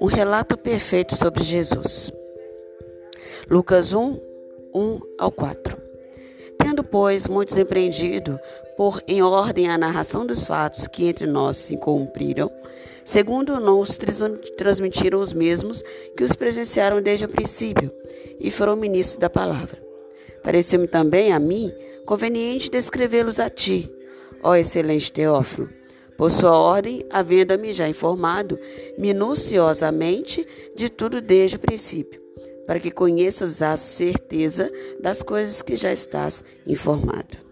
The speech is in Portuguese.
Um relato perfeito sobre Jesus. Lucas 1, 1 ao 4. Tendo, pois, muitos empreendido por em ordem a narração dos fatos que entre nós se cumpriram, segundo nos transmitiram os mesmos que os presenciaram desde o princípio e foram ministros da palavra. Pareceu-me também a mim conveniente descrevê-los a ti, ó excelente Teófilo, por sua ordem, havendo-me já informado minuciosamente de tudo desde o princípio para que conheças a certeza das coisas que já estás informado.